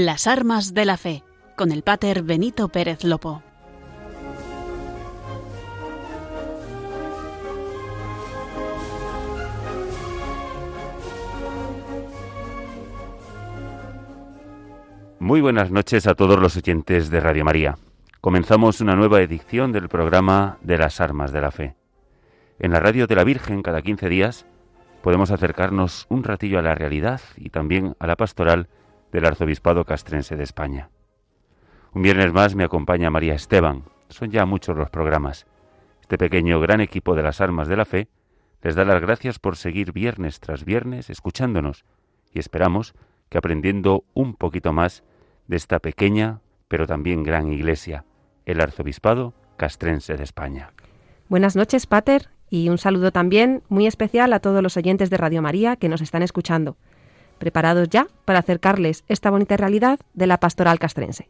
Las armas de la fe, con el pater Benito Pérez Lopo. Muy buenas noches a todos los oyentes de Radio María. Comenzamos una nueva edición del programa de las armas de la fe. En la radio de la Virgen, cada 15 días, podemos acercarnos un ratillo a la realidad y también a la pastoral del Arzobispado Castrense de España. Un viernes más me acompaña María Esteban. Son ya muchos los programas. Este pequeño gran equipo de las armas de la fe les da las gracias por seguir viernes tras viernes escuchándonos y esperamos que aprendiendo un poquito más de esta pequeña pero también gran iglesia, el Arzobispado Castrense de España. Buenas noches, Pater, y un saludo también muy especial a todos los oyentes de Radio María que nos están escuchando, preparados ya para acercarles esta bonita realidad de la pastoral castrense.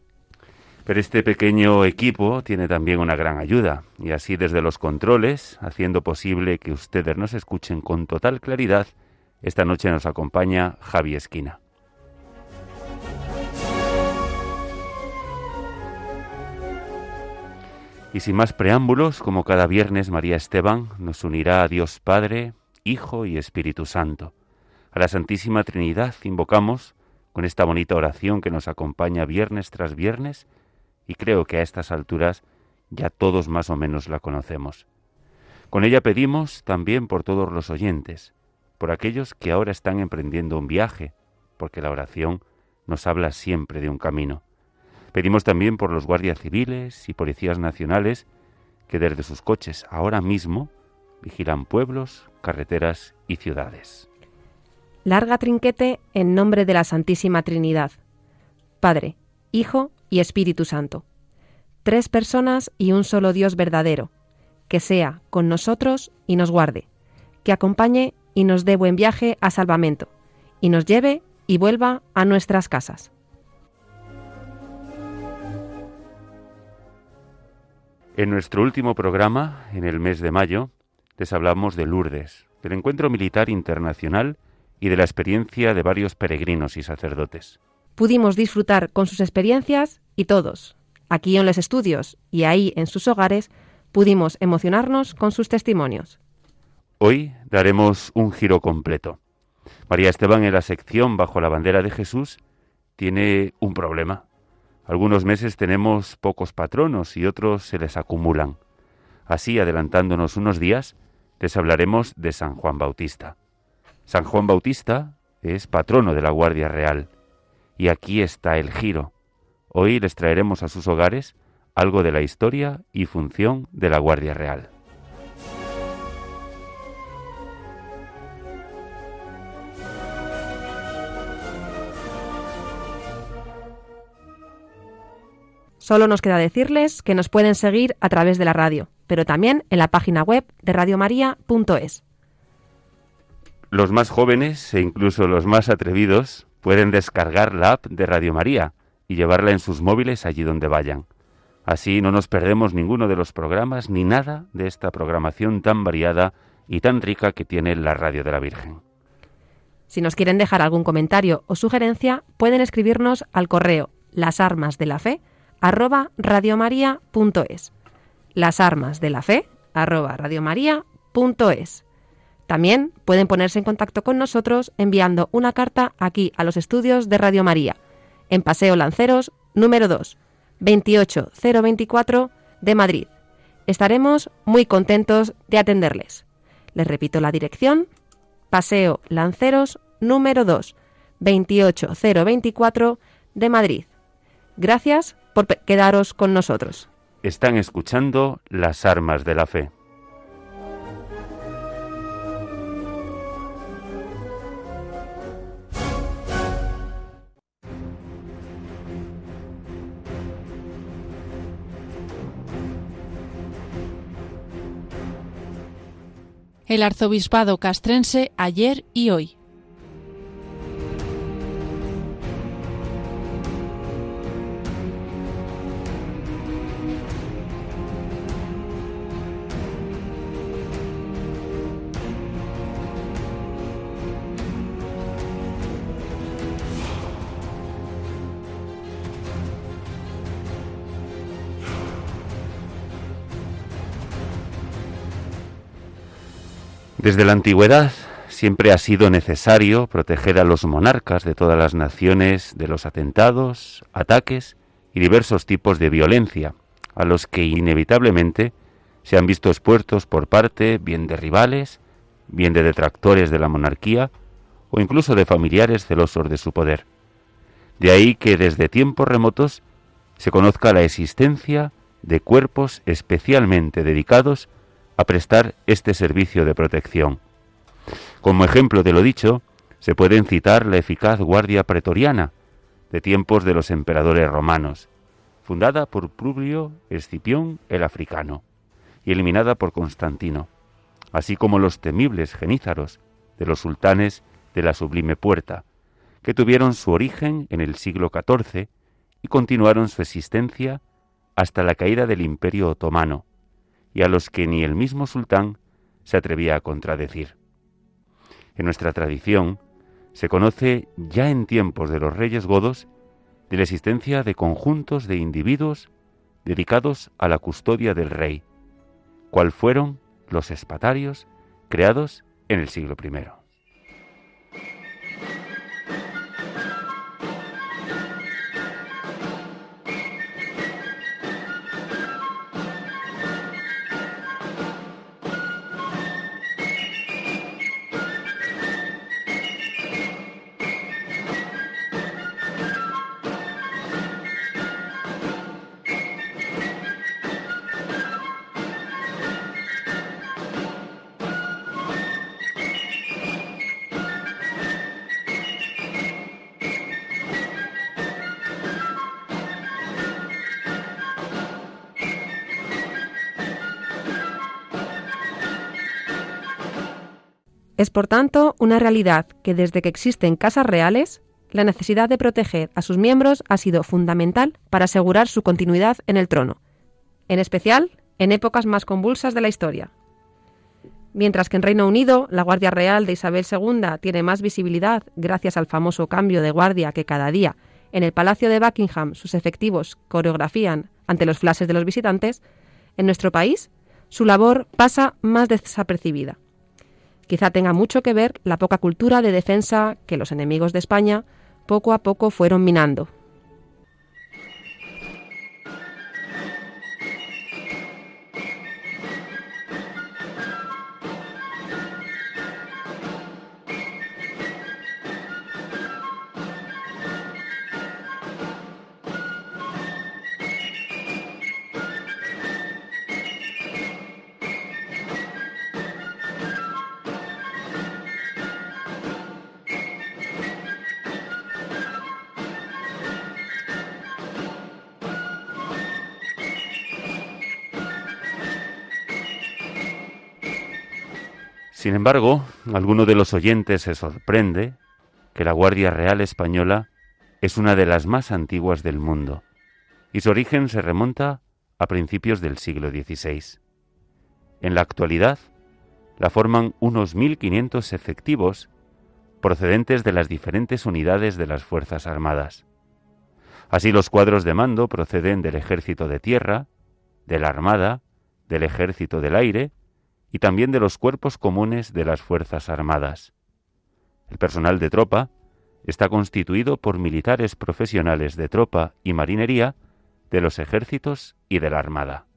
Pero este pequeño equipo tiene también una gran ayuda, y así desde los controles, haciendo posible que ustedes nos escuchen con total claridad, esta noche nos acompaña Javi Esquina. Y sin más preámbulos, como cada viernes, María Esteban nos unirá a Dios Padre, Hijo y Espíritu Santo. A la Santísima Trinidad invocamos con esta bonita oración que nos acompaña viernes tras viernes y creo que a estas alturas ya todos más o menos la conocemos. Con ella pedimos también por todos los oyentes, por aquellos que ahora están emprendiendo un viaje, porque la oración nos habla siempre de un camino. Pedimos también por los guardias civiles y policías nacionales que desde sus coches ahora mismo vigilan pueblos, carreteras y ciudades. Larga trinquete en nombre de la Santísima Trinidad, Padre, Hijo y Espíritu Santo. Tres personas y un solo Dios verdadero, que sea con nosotros y nos guarde, que acompañe y nos dé buen viaje a salvamento, y nos lleve y vuelva a nuestras casas. En nuestro último programa, en el mes de mayo, les hablamos de Lourdes, del encuentro militar internacional y de la experiencia de varios peregrinos y sacerdotes. Pudimos disfrutar con sus experiencias y todos, aquí en los estudios y ahí en sus hogares, pudimos emocionarnos con sus testimonios. Hoy daremos un giro completo. María Esteban en la sección Bajo la bandera de Jesús tiene un problema. Algunos meses tenemos pocos patronos y otros se les acumulan. Así, adelantándonos unos días, les hablaremos de San Juan Bautista. San Juan Bautista es patrono de la Guardia Real. Y aquí está el giro. Hoy les traeremos a sus hogares algo de la historia y función de la Guardia Real. Solo nos queda decirles que nos pueden seguir a través de la radio, pero también en la página web de radiomaria.es. Los más jóvenes e incluso los más atrevidos pueden descargar la app de Radio María y llevarla en sus móviles allí donde vayan. Así no nos perdemos ninguno de los programas ni nada de esta programación tan variada y tan rica que tiene la Radio de la Virgen. Si nos quieren dejar algún comentario o sugerencia, pueden escribirnos al correo las armas de la fe arroba. Las arroba. También pueden ponerse en contacto con nosotros enviando una carta aquí a los estudios de Radio María, en Paseo Lanceros, número 2, 28024 de Madrid. Estaremos muy contentos de atenderles. Les repito la dirección, Paseo Lanceros, número 2, 28024 de Madrid. Gracias por quedaros con nosotros. Están escuchando las armas de la fe. El arzobispado castrense ayer y hoy. Desde la antigüedad siempre ha sido necesario proteger a los monarcas de todas las naciones de los atentados, ataques y diversos tipos de violencia, a los que inevitablemente se han visto expuestos por parte bien de rivales, bien de detractores de la monarquía o incluso de familiares celosos de su poder. De ahí que desde tiempos remotos se conozca la existencia de cuerpos especialmente dedicados a prestar este servicio de protección. Como ejemplo de lo dicho, se pueden citar la eficaz Guardia Pretoriana, de tiempos de los emperadores romanos, fundada por Publio Escipión el Africano y eliminada por Constantino, así como los temibles genízaros de los sultanes de la Sublime Puerta, que tuvieron su origen en el siglo XIV y continuaron su existencia hasta la caída del Imperio Otomano, y a los que ni el mismo sultán se atrevía a contradecir. En nuestra tradición se conoce ya en tiempos de los reyes godos de la existencia de conjuntos de individuos dedicados a la custodia del rey, cual fueron los espatarios creados en el siglo I. Es por tanto una realidad que desde que existen casas reales, la necesidad de proteger a sus miembros ha sido fundamental para asegurar su continuidad en el trono, en especial en épocas más convulsas de la historia. Mientras que en Reino Unido la Guardia Real de Isabel II tiene más visibilidad gracias al famoso cambio de guardia que cada día en el Palacio de Buckingham sus efectivos coreografían ante los flashes de los visitantes, en nuestro país su labor pasa más desapercibida. Quizá tenga mucho que ver la poca cultura de defensa que los enemigos de España poco a poco fueron minando. Sin embargo, alguno de los oyentes se sorprende que la Guardia Real Española es una de las más antiguas del mundo y su origen se remonta a principios del siglo XVI. En la actualidad, la forman unos 1.500 efectivos procedentes de las diferentes unidades de las Fuerzas Armadas. Así los cuadros de mando proceden del Ejército de Tierra, de la Armada, del Ejército del Aire y también de los cuerpos comunes de las Fuerzas Armadas. El personal de tropa está constituido por militares profesionales de tropa y marinería de los ejércitos y de la Armada.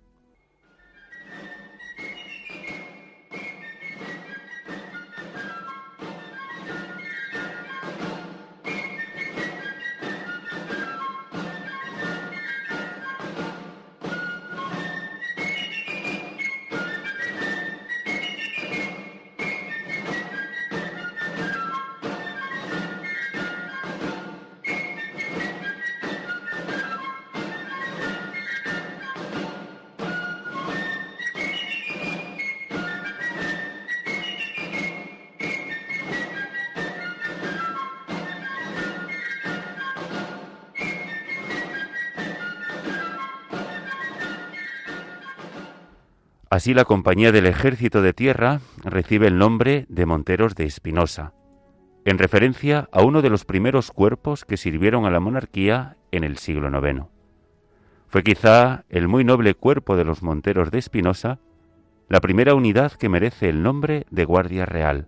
Así la Compañía del Ejército de Tierra recibe el nombre de Monteros de Espinosa, en referencia a uno de los primeros cuerpos que sirvieron a la monarquía en el siglo IX. Fue quizá el muy noble cuerpo de los Monteros de Espinosa la primera unidad que merece el nombre de Guardia Real,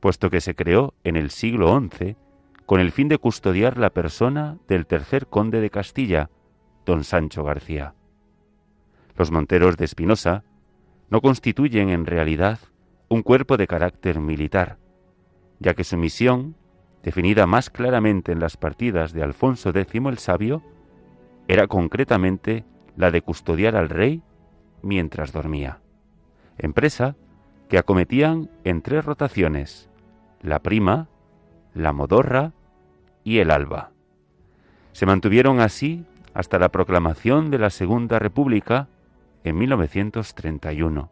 puesto que se creó en el siglo XI con el fin de custodiar la persona del tercer conde de Castilla, don Sancho García. Los monteros de Espinosa no constituyen en realidad un cuerpo de carácter militar, ya que su misión, definida más claramente en las partidas de Alfonso X el Sabio, era concretamente la de custodiar al rey mientras dormía, empresa que acometían en tres rotaciones, la prima, la modorra y el alba. Se mantuvieron así hasta la proclamación de la Segunda República en 1931,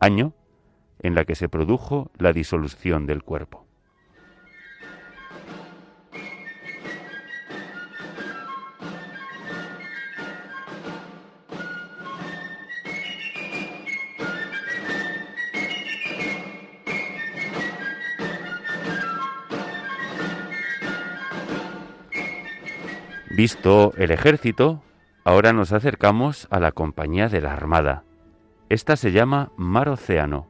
año en la que se produjo la disolución del cuerpo. Visto el ejército, ahora nos acercamos a la compañía de la Armada. Esta se llama Mar Océano,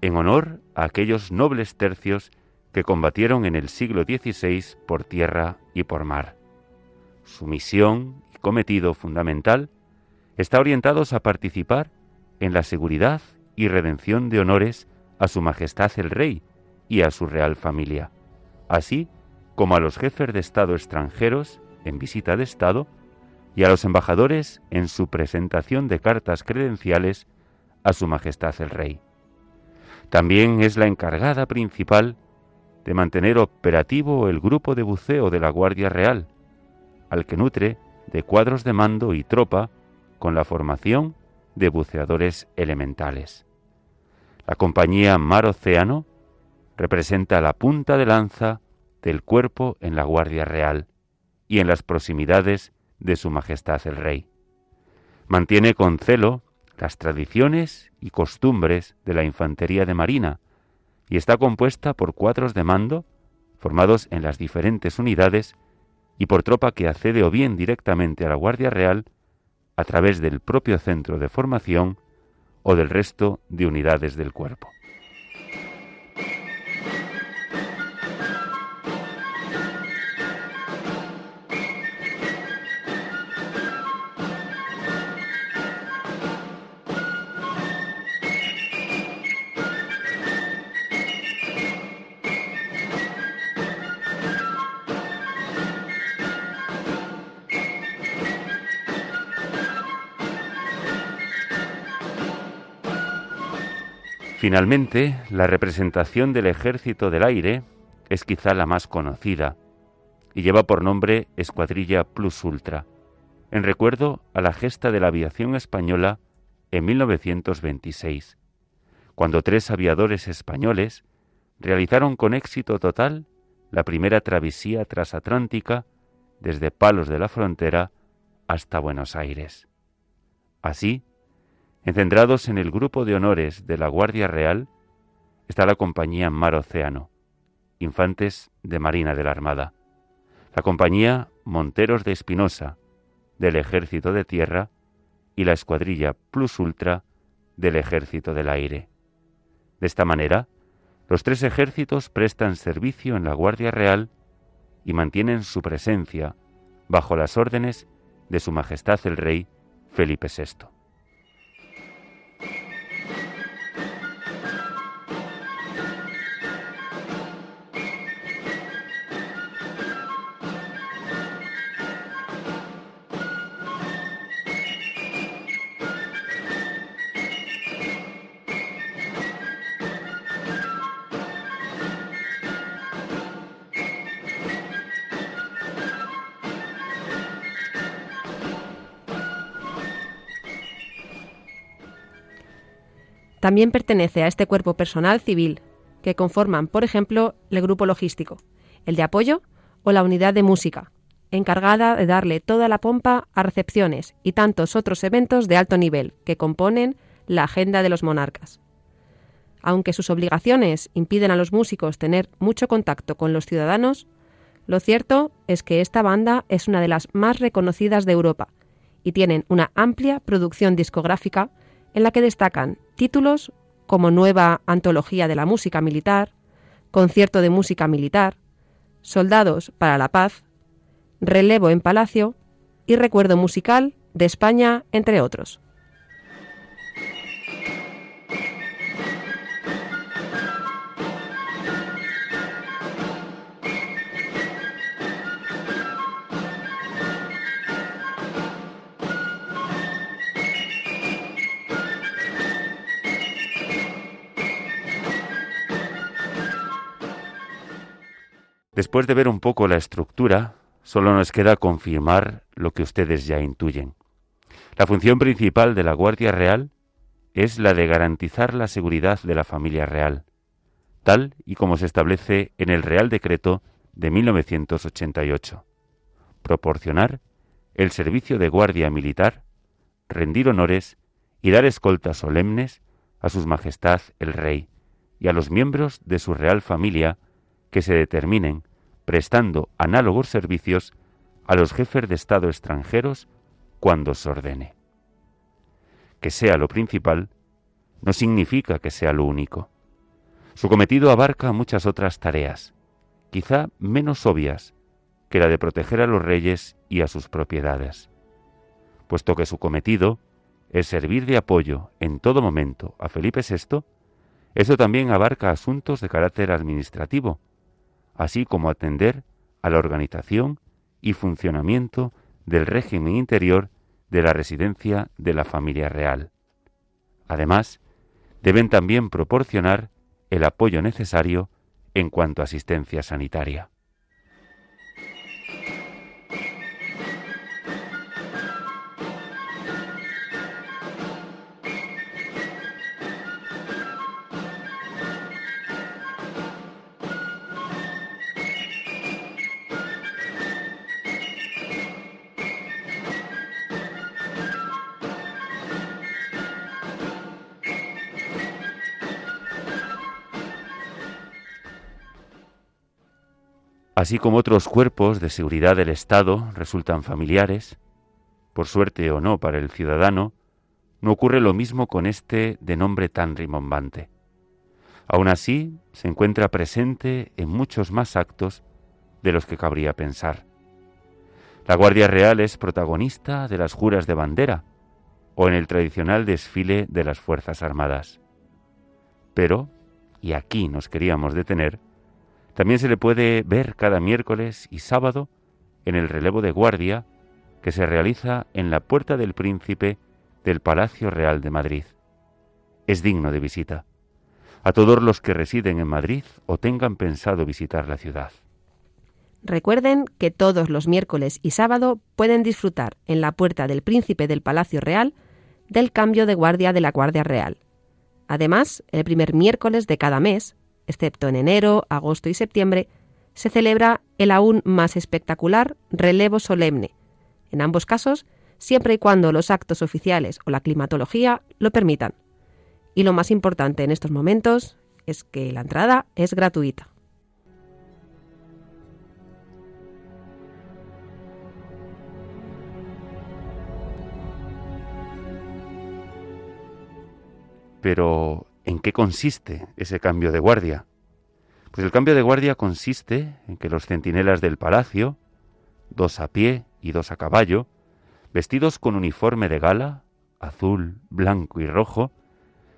en honor a aquellos nobles tercios que combatieron en el siglo XVI por tierra y por mar. Su misión y cometido fundamental está orientados a participar en la seguridad y redención de honores a Su Majestad el Rey y a su real familia, así como a los jefes de Estado extranjeros en visita de Estado y a los embajadores en su presentación de cartas credenciales a Su Majestad el Rey. También es la encargada principal de mantener operativo el grupo de buceo de la Guardia Real, al que nutre de cuadros de mando y tropa con la formación de buceadores elementales. La compañía Mar Océano representa la punta de lanza del cuerpo en la Guardia Real y en las proximidades de Su Majestad el Rey. Mantiene con celo las tradiciones y costumbres de la infantería de marina y está compuesta por cuadros de mando formados en las diferentes unidades y por tropa que accede o bien directamente a la Guardia Real a través del propio centro de formación o del resto de unidades del cuerpo. Finalmente, la representación del ejército del aire es quizá la más conocida y lleva por nombre Escuadrilla Plus Ultra, en recuerdo a la gesta de la aviación española en 1926, cuando tres aviadores españoles realizaron con éxito total la primera travesía transatlántica desde Palos de la Frontera hasta Buenos Aires. Así, Encendrados en el grupo de honores de la Guardia Real está la compañía Mar Océano, infantes de Marina de la Armada, la compañía Monteros de Espinosa del Ejército de Tierra y la escuadrilla Plus Ultra del Ejército del Aire. De esta manera, los tres ejércitos prestan servicio en la Guardia Real y mantienen su presencia bajo las órdenes de Su Majestad el Rey Felipe VI. También pertenece a este cuerpo personal civil, que conforman, por ejemplo, el grupo logístico, el de apoyo o la unidad de música, encargada de darle toda la pompa a recepciones y tantos otros eventos de alto nivel que componen la agenda de los monarcas. Aunque sus obligaciones impiden a los músicos tener mucho contacto con los ciudadanos, lo cierto es que esta banda es una de las más reconocidas de Europa y tienen una amplia producción discográfica en la que destacan títulos como Nueva Antología de la Música Militar, Concierto de Música Militar, Soldados para la Paz, Relevo en Palacio y Recuerdo Musical de España, entre otros. Después de ver un poco la estructura, solo nos queda confirmar lo que ustedes ya intuyen. La función principal de la Guardia Real es la de garantizar la seguridad de la familia real, tal y como se establece en el Real Decreto de 1988. Proporcionar el servicio de guardia militar, rendir honores y dar escoltas solemnes a Sus Majestad el Rey y a los miembros de su real familia que se determinen prestando análogos servicios a los jefes de Estado extranjeros cuando se ordene. Que sea lo principal no significa que sea lo único. Su cometido abarca muchas otras tareas, quizá menos obvias que la de proteger a los reyes y a sus propiedades, puesto que su cometido es servir de apoyo en todo momento a Felipe VI, eso también abarca asuntos de carácter administrativo, así como atender a la organización y funcionamiento del régimen interior de la residencia de la familia real. Además, deben también proporcionar el apoyo necesario en cuanto a asistencia sanitaria. Así como otros cuerpos de seguridad del Estado resultan familiares, por suerte o no para el ciudadano, no ocurre lo mismo con este de nombre tan rimbombante. Aún así, se encuentra presente en muchos más actos de los que cabría pensar. La Guardia Real es protagonista de las juras de bandera o en el tradicional desfile de las Fuerzas Armadas. Pero, y aquí nos queríamos detener, también se le puede ver cada miércoles y sábado en el relevo de guardia que se realiza en la Puerta del Príncipe del Palacio Real de Madrid. Es digno de visita a todos los que residen en Madrid o tengan pensado visitar la ciudad. Recuerden que todos los miércoles y sábado pueden disfrutar en la Puerta del Príncipe del Palacio Real del cambio de guardia de la Guardia Real. Además, el primer miércoles de cada mes excepto en enero, agosto y septiembre, se celebra el aún más espectacular relevo solemne, en ambos casos siempre y cuando los actos oficiales o la climatología lo permitan. Y lo más importante en estos momentos es que la entrada es gratuita. Pero ¿En qué consiste ese cambio de guardia? Pues el cambio de guardia consiste en que los centinelas del palacio, dos a pie y dos a caballo, vestidos con uniforme de gala, azul, blanco y rojo,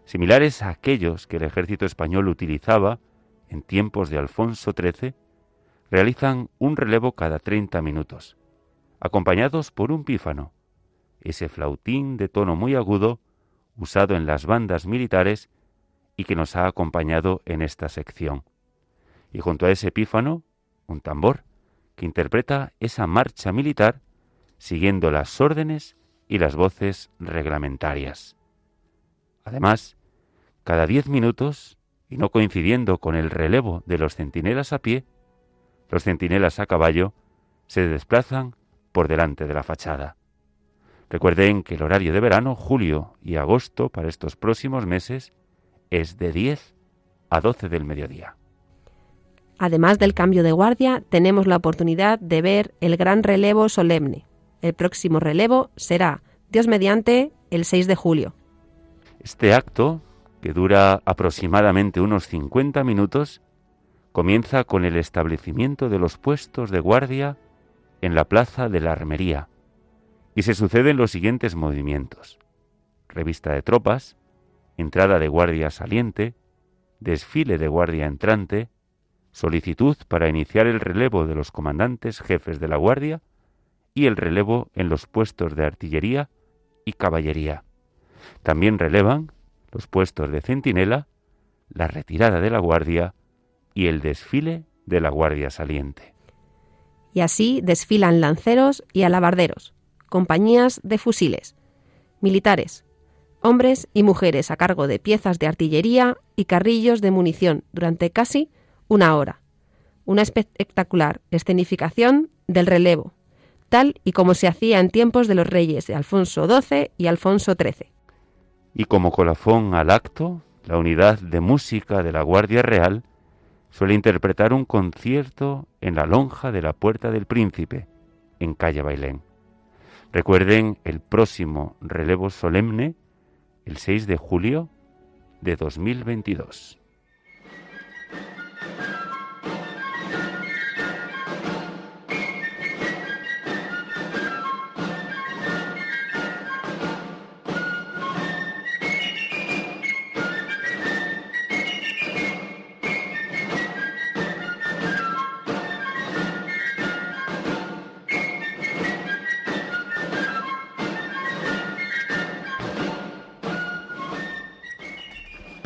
similares a aquellos que el ejército español utilizaba en tiempos de Alfonso XIII, realizan un relevo cada 30 minutos, acompañados por un pífano, ese flautín de tono muy agudo usado en las bandas militares y que nos ha acompañado en esta sección. Y junto a ese pífano, un tambor que interpreta esa marcha militar siguiendo las órdenes y las voces reglamentarias. Además, cada diez minutos, y no coincidiendo con el relevo de los centinelas a pie, los centinelas a caballo se desplazan por delante de la fachada. Recuerden que el horario de verano, julio y agosto, para estos próximos meses, es de 10 a 12 del mediodía. Además del cambio de guardia, tenemos la oportunidad de ver el gran relevo solemne. El próximo relevo será, Dios mediante, el 6 de julio. Este acto, que dura aproximadamente unos 50 minutos, comienza con el establecimiento de los puestos de guardia en la plaza de la Armería y se suceden los siguientes movimientos. Revista de tropas, entrada de guardia saliente, desfile de guardia entrante, solicitud para iniciar el relevo de los comandantes jefes de la guardia y el relevo en los puestos de artillería y caballería. También relevan los puestos de centinela, la retirada de la guardia y el desfile de la guardia saliente. Y así desfilan lanceros y alabarderos, compañías de fusiles, militares, hombres y mujeres a cargo de piezas de artillería y carrillos de munición durante casi una hora. Una espectacular escenificación del relevo, tal y como se hacía en tiempos de los reyes de Alfonso XII y Alfonso XIII. Y como colafón al acto, la unidad de música de la Guardia Real suele interpretar un concierto en la lonja de la Puerta del Príncipe, en calle Bailén. Recuerden el próximo relevo solemne, el 6 de julio de 2022.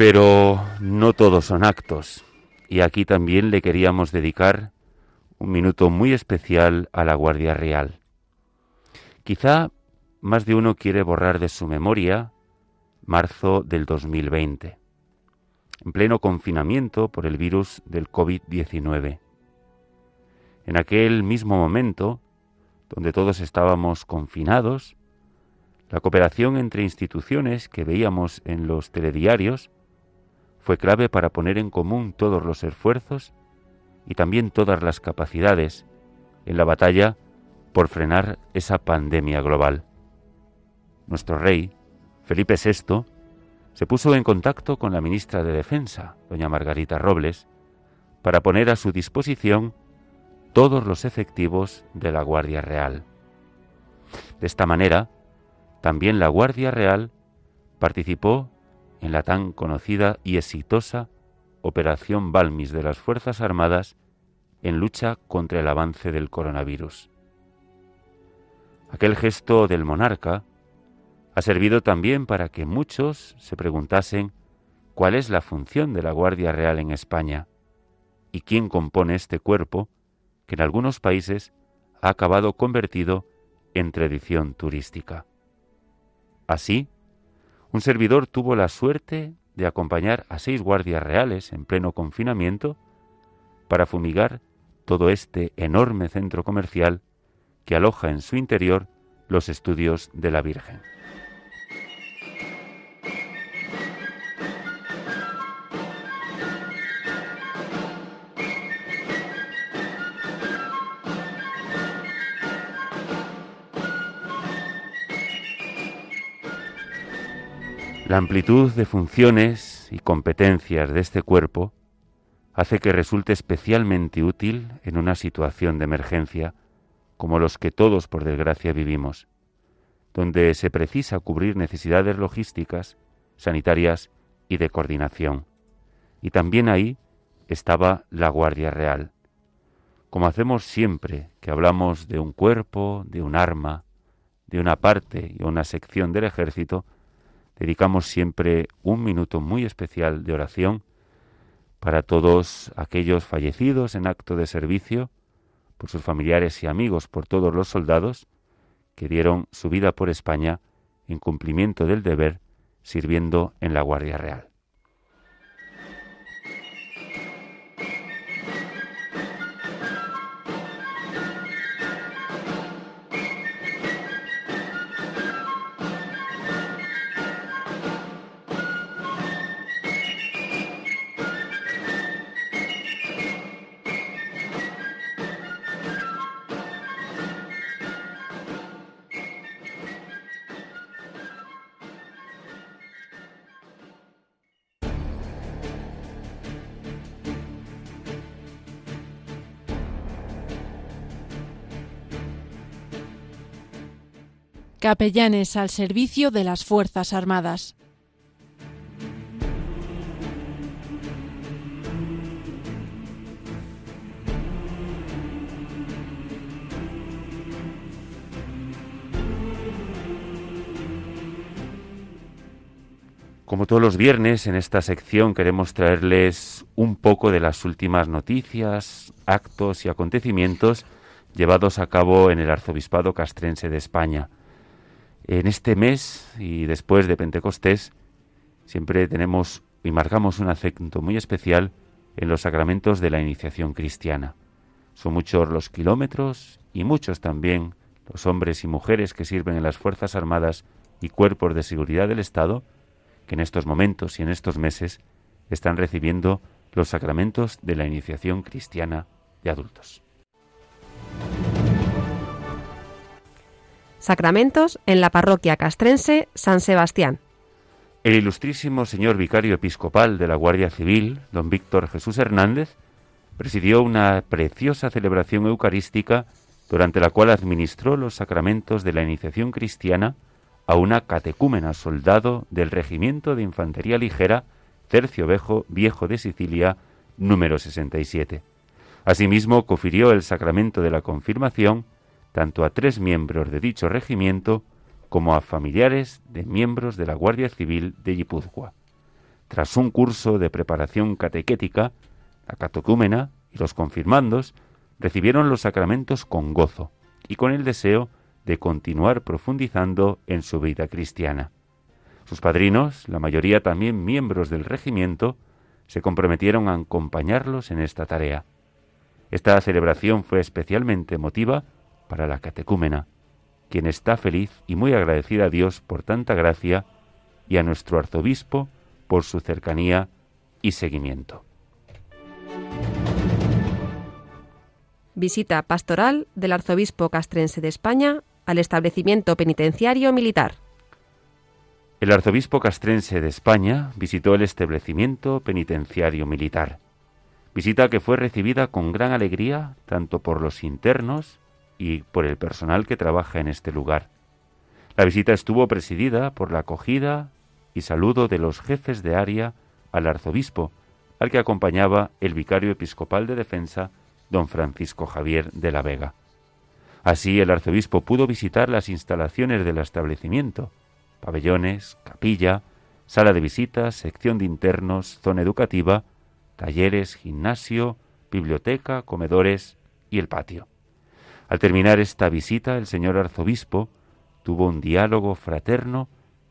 Pero no todos son actos, y aquí también le queríamos dedicar un minuto muy especial a la Guardia Real. Quizá más de uno quiere borrar de su memoria marzo del 2020, en pleno confinamiento por el virus del COVID-19. En aquel mismo momento, donde todos estábamos confinados, la cooperación entre instituciones que veíamos en los telediarios fue clave para poner en común todos los esfuerzos y también todas las capacidades en la batalla por frenar esa pandemia global. Nuestro rey, Felipe VI, se puso en contacto con la ministra de Defensa, doña Margarita Robles, para poner a su disposición todos los efectivos de la Guardia Real. De esta manera, también la Guardia Real participó en la tan conocida y exitosa Operación Balmis de las Fuerzas Armadas en lucha contra el avance del coronavirus. Aquel gesto del monarca ha servido también para que muchos se preguntasen cuál es la función de la Guardia Real en España y quién compone este cuerpo que en algunos países ha acabado convertido en tradición turística. Así, un servidor tuvo la suerte de acompañar a seis guardias reales en pleno confinamiento para fumigar todo este enorme centro comercial que aloja en su interior los estudios de la Virgen. La amplitud de funciones y competencias de este cuerpo hace que resulte especialmente útil en una situación de emergencia como los que todos por desgracia vivimos, donde se precisa cubrir necesidades logísticas, sanitarias y de coordinación. Y también ahí estaba la Guardia Real. Como hacemos siempre que hablamos de un cuerpo, de un arma, de una parte y una sección del ejército, dedicamos siempre un minuto muy especial de oración para todos aquellos fallecidos en acto de servicio, por sus familiares y amigos, por todos los soldados que dieron su vida por España en cumplimiento del deber sirviendo en la Guardia Real. Capellanes al servicio de las Fuerzas Armadas. Como todos los viernes, en esta sección queremos traerles un poco de las últimas noticias, actos y acontecimientos llevados a cabo en el Arzobispado Castrense de España. En este mes y después de Pentecostés, siempre tenemos y marcamos un acento muy especial en los sacramentos de la iniciación cristiana. Son muchos los kilómetros y muchos también los hombres y mujeres que sirven en las Fuerzas Armadas y cuerpos de seguridad del Estado que en estos momentos y en estos meses están recibiendo los sacramentos de la iniciación cristiana de adultos. Sacramentos en la parroquia castrense San Sebastián. El ilustrísimo señor vicario episcopal de la Guardia Civil, don Víctor Jesús Hernández, presidió una preciosa celebración eucarística durante la cual administró los sacramentos de la iniciación cristiana a una catecúmena soldado del Regimiento de Infantería Ligera, Tercio Viejo, Viejo de Sicilia, número 67. Asimismo, confirió el sacramento de la confirmación tanto a tres miembros de dicho regimiento como a familiares de miembros de la Guardia Civil de Guipúzcoa. Tras un curso de preparación catequética, la catecúmena y los confirmandos recibieron los sacramentos con gozo y con el deseo de continuar profundizando en su vida cristiana. Sus padrinos, la mayoría también miembros del regimiento, se comprometieron a acompañarlos en esta tarea. Esta celebración fue especialmente emotiva para la catecúmena, quien está feliz y muy agradecida a Dios por tanta gracia y a nuestro arzobispo por su cercanía y seguimiento. Visita pastoral del arzobispo castrense de España al establecimiento penitenciario militar. El arzobispo castrense de España visitó el establecimiento penitenciario militar. Visita que fue recibida con gran alegría tanto por los internos y por el personal que trabaja en este lugar. La visita estuvo presidida por la acogida y saludo de los jefes de área al arzobispo, al que acompañaba el vicario episcopal de defensa, don Francisco Javier de la Vega. Así el arzobispo pudo visitar las instalaciones del establecimiento, pabellones, capilla, sala de visitas, sección de internos, zona educativa, talleres, gimnasio, biblioteca, comedores y el patio. Al terminar esta visita, el señor arzobispo tuvo un diálogo fraterno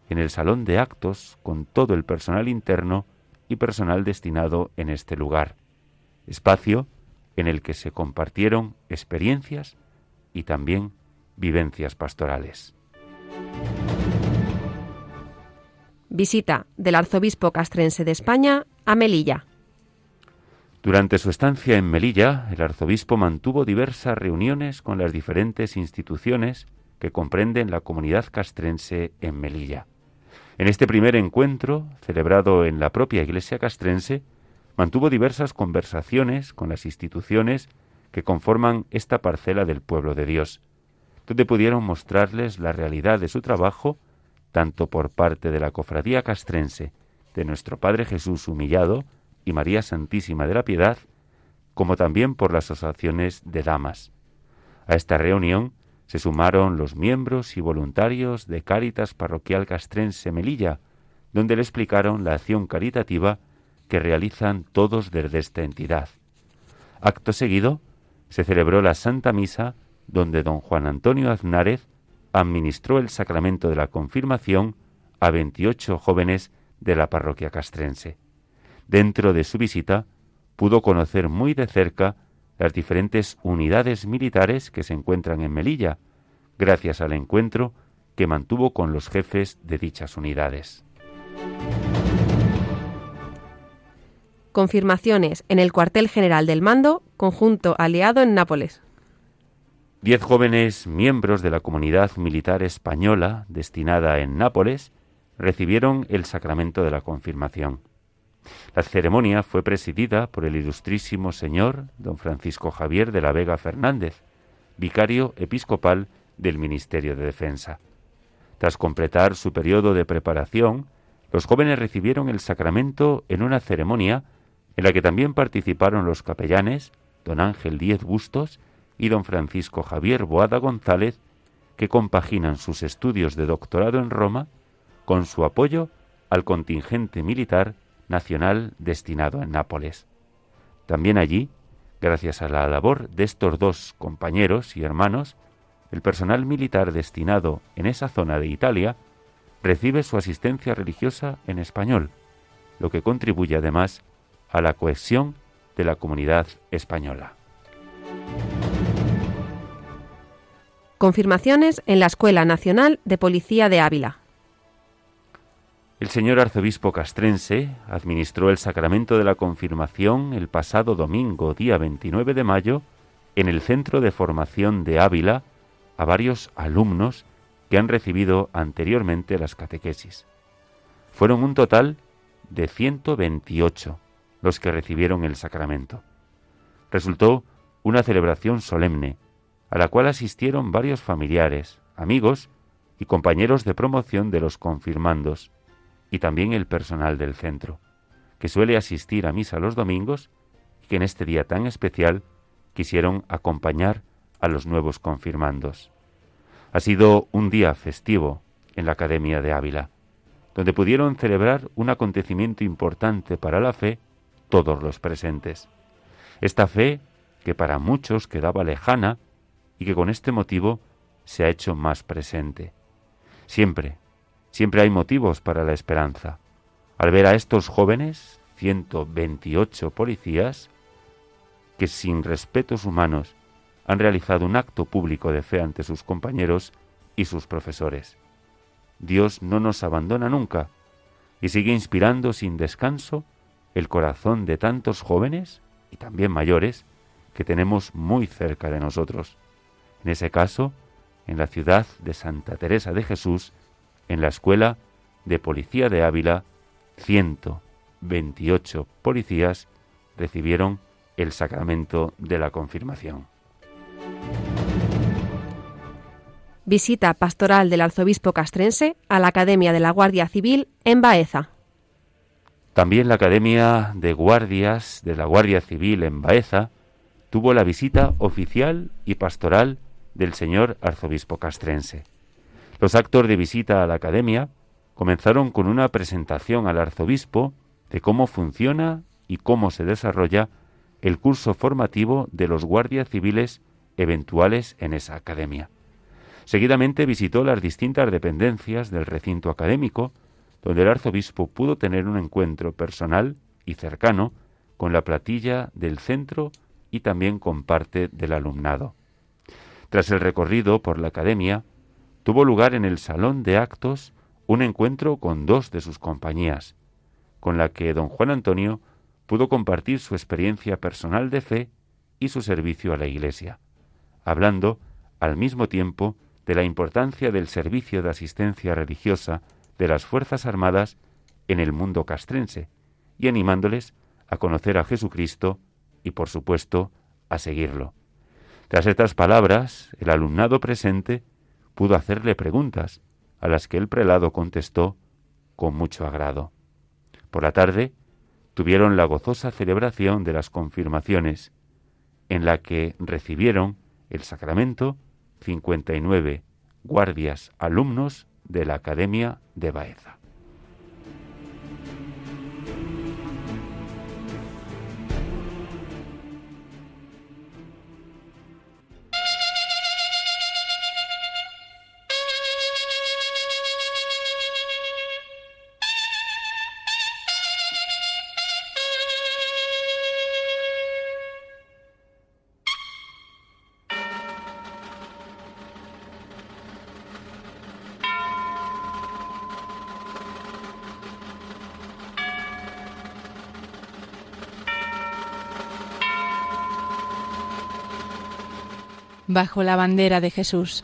en el salón de actos con todo el personal interno y personal destinado en este lugar, espacio en el que se compartieron experiencias y también vivencias pastorales. Visita del arzobispo castrense de España a Melilla. Durante su estancia en Melilla, el arzobispo mantuvo diversas reuniones con las diferentes instituciones que comprenden la comunidad castrense en Melilla. En este primer encuentro, celebrado en la propia iglesia castrense, mantuvo diversas conversaciones con las instituciones que conforman esta parcela del pueblo de Dios, donde pudieron mostrarles la realidad de su trabajo, tanto por parte de la cofradía castrense, de nuestro Padre Jesús humillado y María Santísima de la Piedad, como también por las asociaciones de damas. A esta reunión se sumaron los miembros y voluntarios de Cáritas Parroquial Castrense Melilla, donde le explicaron la acción caritativa que realizan todos desde esta entidad. Acto seguido, se celebró la Santa Misa donde don Juan Antonio Aznárez administró el sacramento de la confirmación a 28 jóvenes de la parroquia castrense. Dentro de su visita pudo conocer muy de cerca las diferentes unidades militares que se encuentran en Melilla, gracias al encuentro que mantuvo con los jefes de dichas unidades. confirmaciones en el cuartel general del mando, conjunto aliado en Nápoles. Diez jóvenes miembros de la comunidad militar española destinada en Nápoles recibieron el sacramento de la confirmación. La ceremonia fue presidida por el ilustrísimo señor don Francisco Javier de la Vega Fernández, vicario episcopal del Ministerio de Defensa. Tras completar su periodo de preparación, los jóvenes recibieron el sacramento en una ceremonia en la que también participaron los capellanes, don Ángel Díez Bustos y don Francisco Javier Boada González, que compaginan sus estudios de doctorado en Roma con su apoyo al contingente militar nacional destinado en Nápoles. También allí, gracias a la labor de estos dos compañeros y hermanos, el personal militar destinado en esa zona de Italia recibe su asistencia religiosa en español, lo que contribuye además a la cohesión de la comunidad española. Confirmaciones en la Escuela Nacional de Policía de Ávila. El señor arzobispo castrense administró el sacramento de la confirmación el pasado domingo, día 29 de mayo, en el Centro de Formación de Ávila a varios alumnos que han recibido anteriormente las catequesis. Fueron un total de 128 los que recibieron el sacramento. Resultó una celebración solemne, a la cual asistieron varios familiares, amigos y compañeros de promoción de los confirmandos, y también el personal del centro, que suele asistir a misa los domingos y que en este día tan especial quisieron acompañar a los nuevos confirmandos. Ha sido un día festivo en la Academia de Ávila, donde pudieron celebrar un acontecimiento importante para la fe todos los presentes. Esta fe que para muchos quedaba lejana y que con este motivo se ha hecho más presente. Siempre, siempre hay motivos para la esperanza. Al ver a estos jóvenes, 128 policías, que sin respetos humanos han realizado un acto público de fe ante sus compañeros y sus profesores. Dios no nos abandona nunca y sigue inspirando sin descanso el corazón de tantos jóvenes y también mayores que tenemos muy cerca de nosotros. En ese caso, en la ciudad de Santa Teresa de Jesús, en la Escuela de Policía de Ávila, 128 policías recibieron el sacramento de la confirmación. Visita pastoral del arzobispo castrense a la Academia de la Guardia Civil en Baeza. También la Academia de Guardias de la Guardia Civil en Baeza tuvo la visita oficial y pastoral del señor arzobispo castrense. Los actos de visita a la Academia comenzaron con una presentación al arzobispo de cómo funciona y cómo se desarrolla el curso formativo de los guardias civiles eventuales en esa academia. Seguidamente visitó las distintas dependencias del recinto académico, donde el arzobispo pudo tener un encuentro personal y cercano con la platilla del centro y también con parte del alumnado. Tras el recorrido por la academia, tuvo lugar en el salón de actos un encuentro con dos de sus compañías, con la que don Juan Antonio pudo compartir su experiencia personal de fe y su servicio a la Iglesia hablando al mismo tiempo de la importancia del servicio de asistencia religiosa de las Fuerzas Armadas en el mundo castrense y animándoles a conocer a Jesucristo y, por supuesto, a seguirlo. Tras estas palabras, el alumnado presente pudo hacerle preguntas, a las que el prelado contestó con mucho agrado. Por la tarde tuvieron la gozosa celebración de las confirmaciones, en la que recibieron el sacramento 59 guardias alumnos de la Academia de Baeza. Bajo la bandera de Jesús.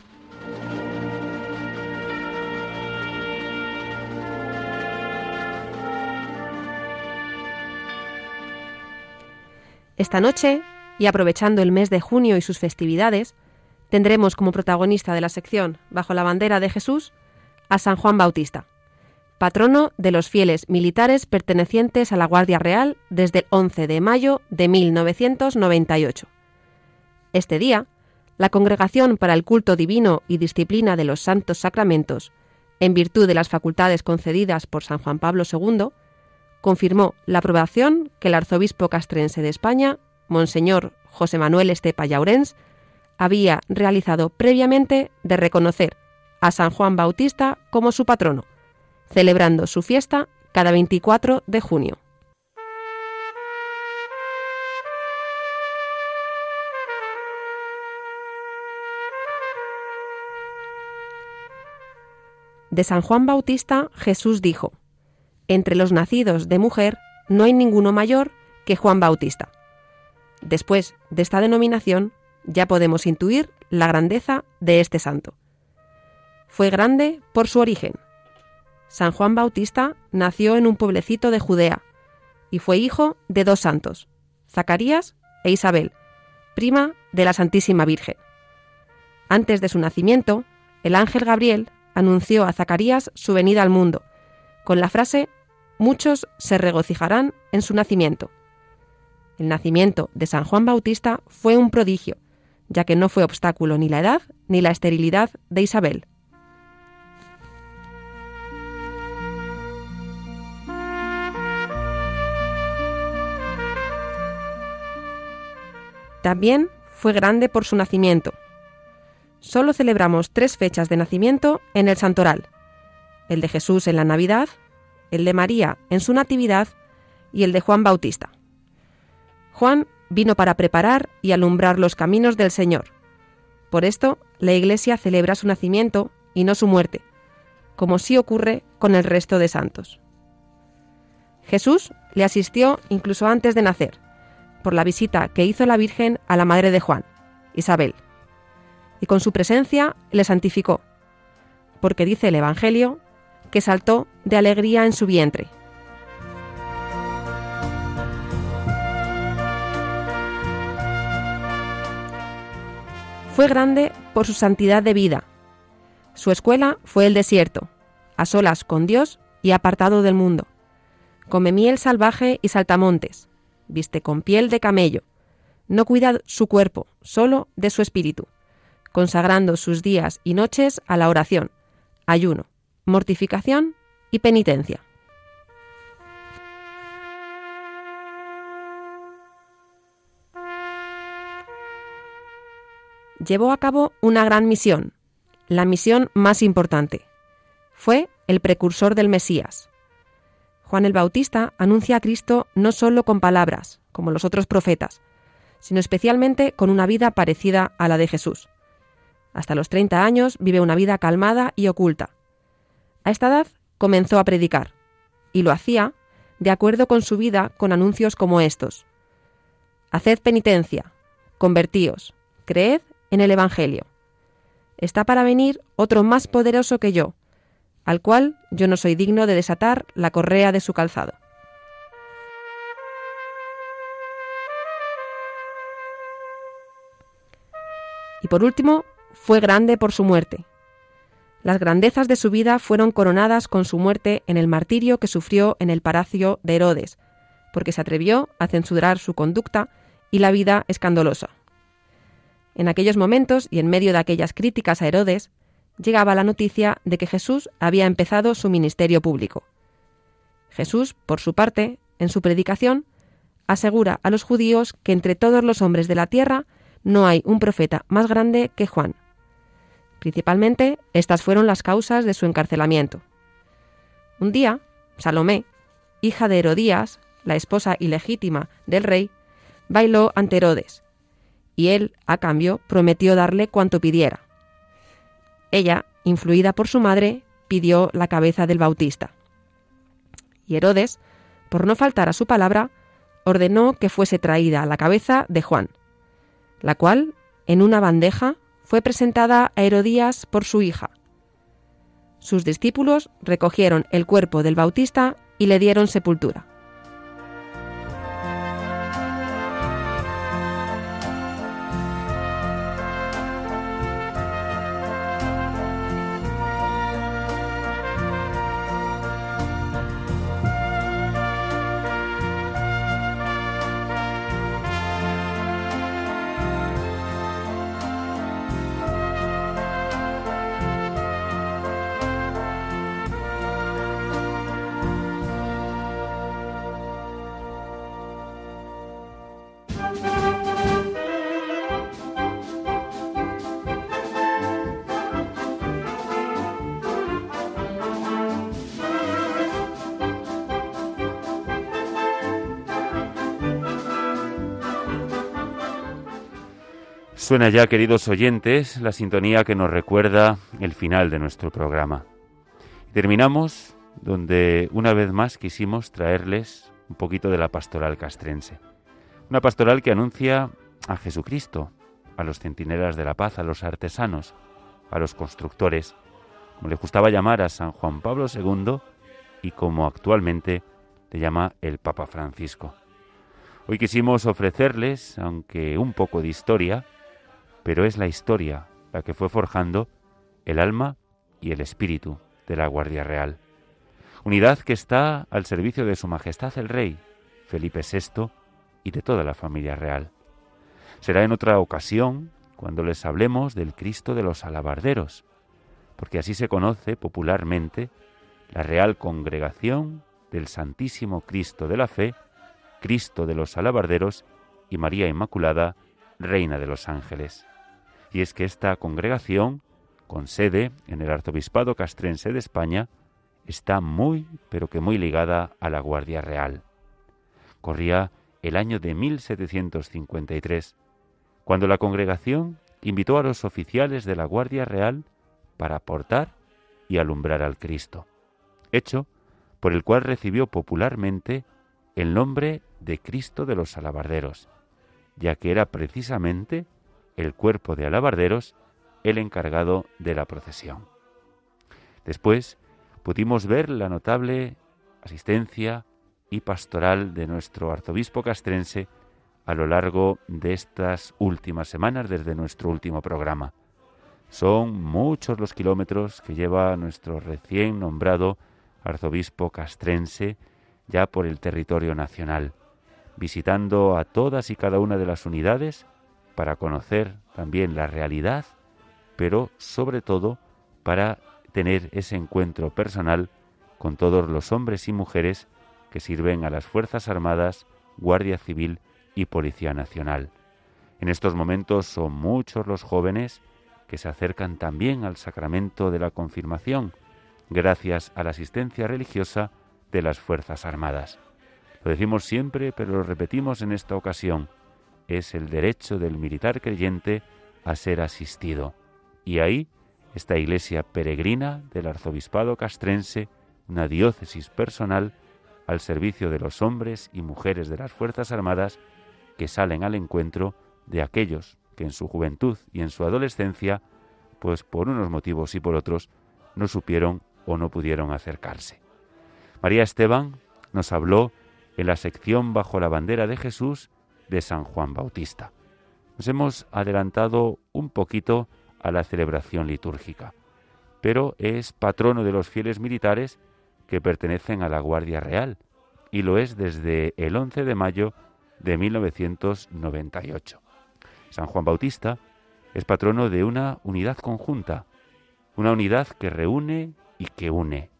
Esta noche, y aprovechando el mes de junio y sus festividades, tendremos como protagonista de la sección Bajo la bandera de Jesús a San Juan Bautista, patrono de los fieles militares pertenecientes a la Guardia Real desde el 11 de mayo de 1998. Este día, la Congregación para el Culto Divino y Disciplina de los Santos Sacramentos, en virtud de las facultades concedidas por San Juan Pablo II, confirmó la aprobación que el arzobispo castrense de España, Monseñor José Manuel Estepa Llaurens, había realizado previamente de reconocer a San Juan Bautista como su patrono, celebrando su fiesta cada 24 de junio. De San Juan Bautista Jesús dijo, Entre los nacidos de mujer no hay ninguno mayor que Juan Bautista. Después de esta denominación ya podemos intuir la grandeza de este santo. Fue grande por su origen. San Juan Bautista nació en un pueblecito de Judea y fue hijo de dos santos, Zacarías e Isabel, prima de la Santísima Virgen. Antes de su nacimiento, el ángel Gabriel anunció a Zacarías su venida al mundo, con la frase Muchos se regocijarán en su nacimiento. El nacimiento de San Juan Bautista fue un prodigio, ya que no fue obstáculo ni la edad ni la esterilidad de Isabel. También fue grande por su nacimiento, solo celebramos tres fechas de nacimiento en el santoral, el de Jesús en la Navidad, el de María en su Natividad y el de Juan Bautista. Juan vino para preparar y alumbrar los caminos del Señor. Por esto, la Iglesia celebra su nacimiento y no su muerte, como sí ocurre con el resto de santos. Jesús le asistió incluso antes de nacer, por la visita que hizo la Virgen a la madre de Juan, Isabel y con su presencia le santificó, porque dice el Evangelio que saltó de alegría en su vientre. Fue grande por su santidad de vida. Su escuela fue el desierto, a solas con Dios y apartado del mundo. Come miel salvaje y saltamontes, viste con piel de camello, no cuida su cuerpo, solo de su espíritu consagrando sus días y noches a la oración, ayuno, mortificación y penitencia. Llevó a cabo una gran misión, la misión más importante. Fue el precursor del Mesías. Juan el Bautista anuncia a Cristo no solo con palabras, como los otros profetas, sino especialmente con una vida parecida a la de Jesús. Hasta los 30 años vive una vida calmada y oculta. A esta edad comenzó a predicar, y lo hacía de acuerdo con su vida con anuncios como estos. Haced penitencia, convertíos, creed en el Evangelio. Está para venir otro más poderoso que yo, al cual yo no soy digno de desatar la correa de su calzado. Y por último, fue grande por su muerte. Las grandezas de su vida fueron coronadas con su muerte en el martirio que sufrió en el palacio de Herodes, porque se atrevió a censurar su conducta y la vida escandalosa. En aquellos momentos y en medio de aquellas críticas a Herodes, llegaba la noticia de que Jesús había empezado su ministerio público. Jesús, por su parte, en su predicación, asegura a los judíos que entre todos los hombres de la tierra no hay un profeta más grande que Juan. Principalmente, estas fueron las causas de su encarcelamiento. Un día, Salomé, hija de Herodías, la esposa ilegítima del rey, bailó ante Herodes, y él, a cambio, prometió darle cuanto pidiera. Ella, influida por su madre, pidió la cabeza del Bautista. Y Herodes, por no faltar a su palabra, ordenó que fuese traída la cabeza de Juan, la cual, en una bandeja, fue presentada a Herodías por su hija. Sus discípulos recogieron el cuerpo del Bautista y le dieron sepultura. Suena ya, queridos oyentes, la sintonía que nos recuerda el final de nuestro programa. Terminamos donde una vez más quisimos traerles un poquito de la pastoral castrense. Una pastoral que anuncia a Jesucristo, a los centinelas de la paz, a los artesanos, a los constructores, como le gustaba llamar a San Juan Pablo II y como actualmente le llama el Papa Francisco. Hoy quisimos ofrecerles, aunque un poco de historia, pero es la historia la que fue forjando el alma y el espíritu de la Guardia Real. Unidad que está al servicio de Su Majestad el Rey, Felipe VI, y de toda la familia real. Será en otra ocasión cuando les hablemos del Cristo de los Alabarderos, porque así se conoce popularmente la Real Congregación del Santísimo Cristo de la Fe, Cristo de los Alabarderos y María Inmaculada, Reina de los Ángeles y es que esta congregación, con sede en el Arzobispado Castrense de España, está muy, pero que muy ligada a la Guardia Real. Corría el año de 1753, cuando la congregación invitó a los oficiales de la Guardia Real para aportar y alumbrar al Cristo, hecho por el cual recibió popularmente el nombre de Cristo de los Alabarderos, ya que era precisamente el cuerpo de alabarderos el encargado de la procesión. Después pudimos ver la notable asistencia y pastoral de nuestro arzobispo castrense a lo largo de estas últimas semanas desde nuestro último programa. Son muchos los kilómetros que lleva nuestro recién nombrado arzobispo castrense ya por el territorio nacional, visitando a todas y cada una de las unidades para conocer también la realidad, pero sobre todo para tener ese encuentro personal con todos los hombres y mujeres que sirven a las Fuerzas Armadas, Guardia Civil y Policía Nacional. En estos momentos son muchos los jóvenes que se acercan también al sacramento de la confirmación, gracias a la asistencia religiosa de las Fuerzas Armadas. Lo decimos siempre, pero lo repetimos en esta ocasión es el derecho del militar creyente a ser asistido. Y ahí esta iglesia peregrina del arzobispado castrense, una diócesis personal al servicio de los hombres y mujeres de las Fuerzas Armadas que salen al encuentro de aquellos que en su juventud y en su adolescencia, pues por unos motivos y por otros, no supieron o no pudieron acercarse. María Esteban nos habló en la sección Bajo la bandera de Jesús de San Juan Bautista. Nos hemos adelantado un poquito a la celebración litúrgica, pero es patrono de los fieles militares que pertenecen a la Guardia Real y lo es desde el 11 de mayo de 1998. San Juan Bautista es patrono de una unidad conjunta, una unidad que reúne y que une,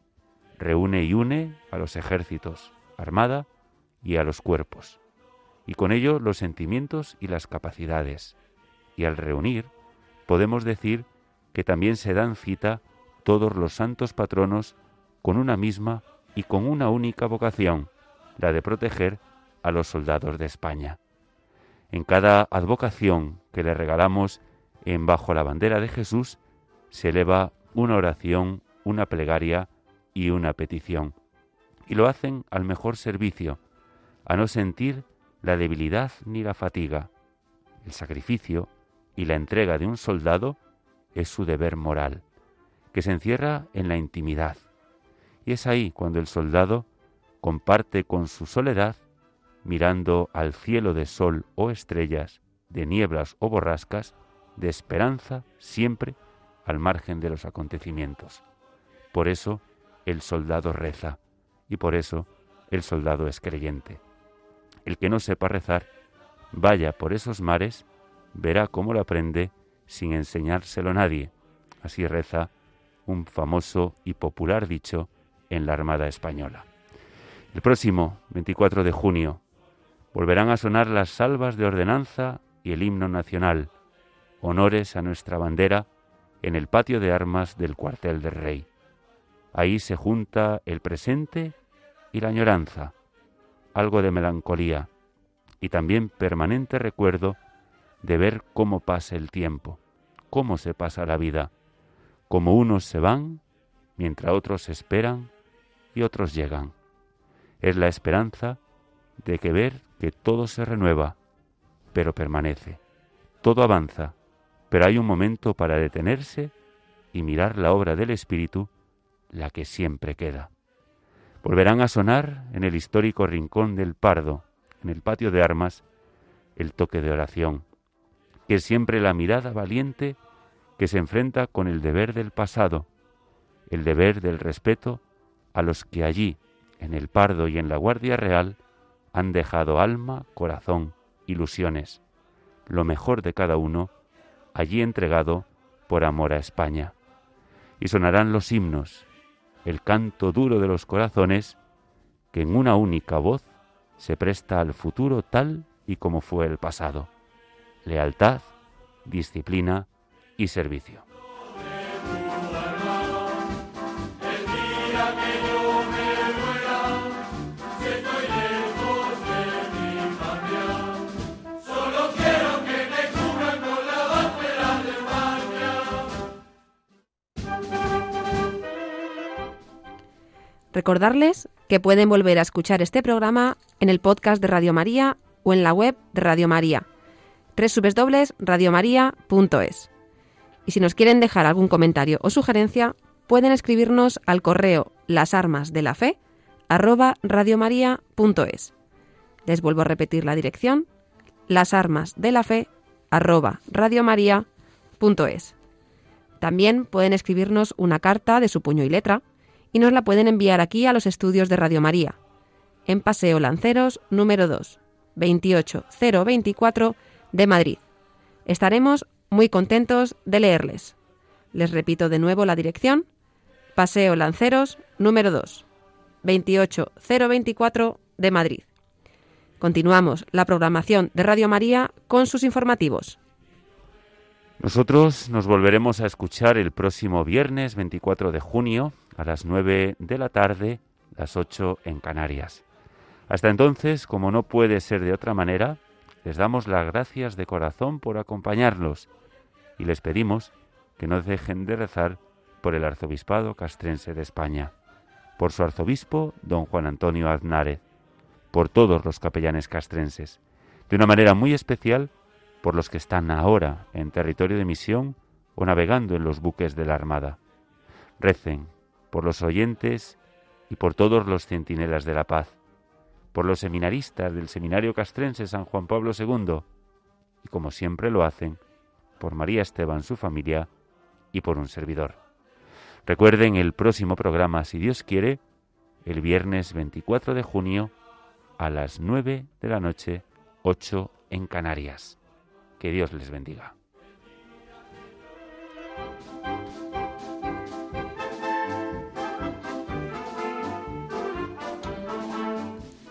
reúne y une a los ejércitos, armada y a los cuerpos y con ello los sentimientos y las capacidades. Y al reunir, podemos decir que también se dan cita todos los santos patronos con una misma y con una única vocación, la de proteger a los soldados de España. En cada advocación que le regalamos en Bajo la bandera de Jesús, se eleva una oración, una plegaria y una petición. Y lo hacen al mejor servicio, a no sentir la debilidad ni la fatiga. El sacrificio y la entrega de un soldado es su deber moral, que se encierra en la intimidad. Y es ahí cuando el soldado comparte con su soledad, mirando al cielo de sol o estrellas, de nieblas o borrascas, de esperanza siempre al margen de los acontecimientos. Por eso el soldado reza y por eso el soldado es creyente. El que no sepa rezar, vaya por esos mares, verá cómo lo aprende sin enseñárselo a nadie. Así reza un famoso y popular dicho en la Armada Española. El próximo 24 de junio volverán a sonar las salvas de ordenanza y el himno nacional, honores a nuestra bandera en el patio de armas del cuartel del rey. Ahí se junta el presente y la añoranza, algo de melancolía y también permanente recuerdo de ver cómo pasa el tiempo, cómo se pasa la vida, cómo unos se van mientras otros esperan y otros llegan. Es la esperanza de que ver que todo se renueva, pero permanece. Todo avanza, pero hay un momento para detenerse y mirar la obra del Espíritu, la que siempre queda. Volverán a sonar en el histórico rincón del Pardo, en el patio de armas, el toque de oración, que es siempre la mirada valiente que se enfrenta con el deber del pasado, el deber del respeto a los que allí, en el Pardo y en la Guardia Real, han dejado alma, corazón, ilusiones, lo mejor de cada uno, allí entregado por amor a España. Y sonarán los himnos, el canto duro de los corazones, que en una única voz se presta al futuro tal y como fue el pasado. Lealtad, disciplina y servicio. Recordarles que pueden volver a escuchar este programa en el podcast de Radio María o en la web de Radio María, www.radiomaria.es. Y si nos quieren dejar algún comentario o sugerencia, pueden escribirnos al correo lasarmasdelafe arroba radiomaria.es. Les vuelvo a repetir la dirección, lasarmasdelafe arroba radiomaria.es. También pueden escribirnos una carta de su puño y letra y nos la pueden enviar aquí a los estudios de Radio María, en Paseo Lanceros número 2, 28024 de Madrid. Estaremos muy contentos de leerles. Les repito de nuevo la dirección, Paseo Lanceros número 2, 28024 de Madrid. Continuamos la programación de Radio María con sus informativos. Nosotros nos volveremos a escuchar el próximo viernes 24 de junio a las 9 de la tarde, las 8 en Canarias. Hasta entonces, como no puede ser de otra manera, les damos las gracias de corazón por acompañarnos y les pedimos que no dejen de rezar por el arzobispado castrense de España, por su arzobispo, don Juan Antonio Aznárez, por todos los capellanes castrenses, de una manera muy especial por los que están ahora en territorio de misión o navegando en los buques de la Armada. Recen por los oyentes y por todos los centinelas de la paz, por los seminaristas del Seminario Castrense San Juan Pablo II y, como siempre lo hacen, por María Esteban, su familia y por un servidor. Recuerden el próximo programa, si Dios quiere, el viernes 24 de junio a las 9 de la noche, 8 en Canarias. Que Dios les bendiga.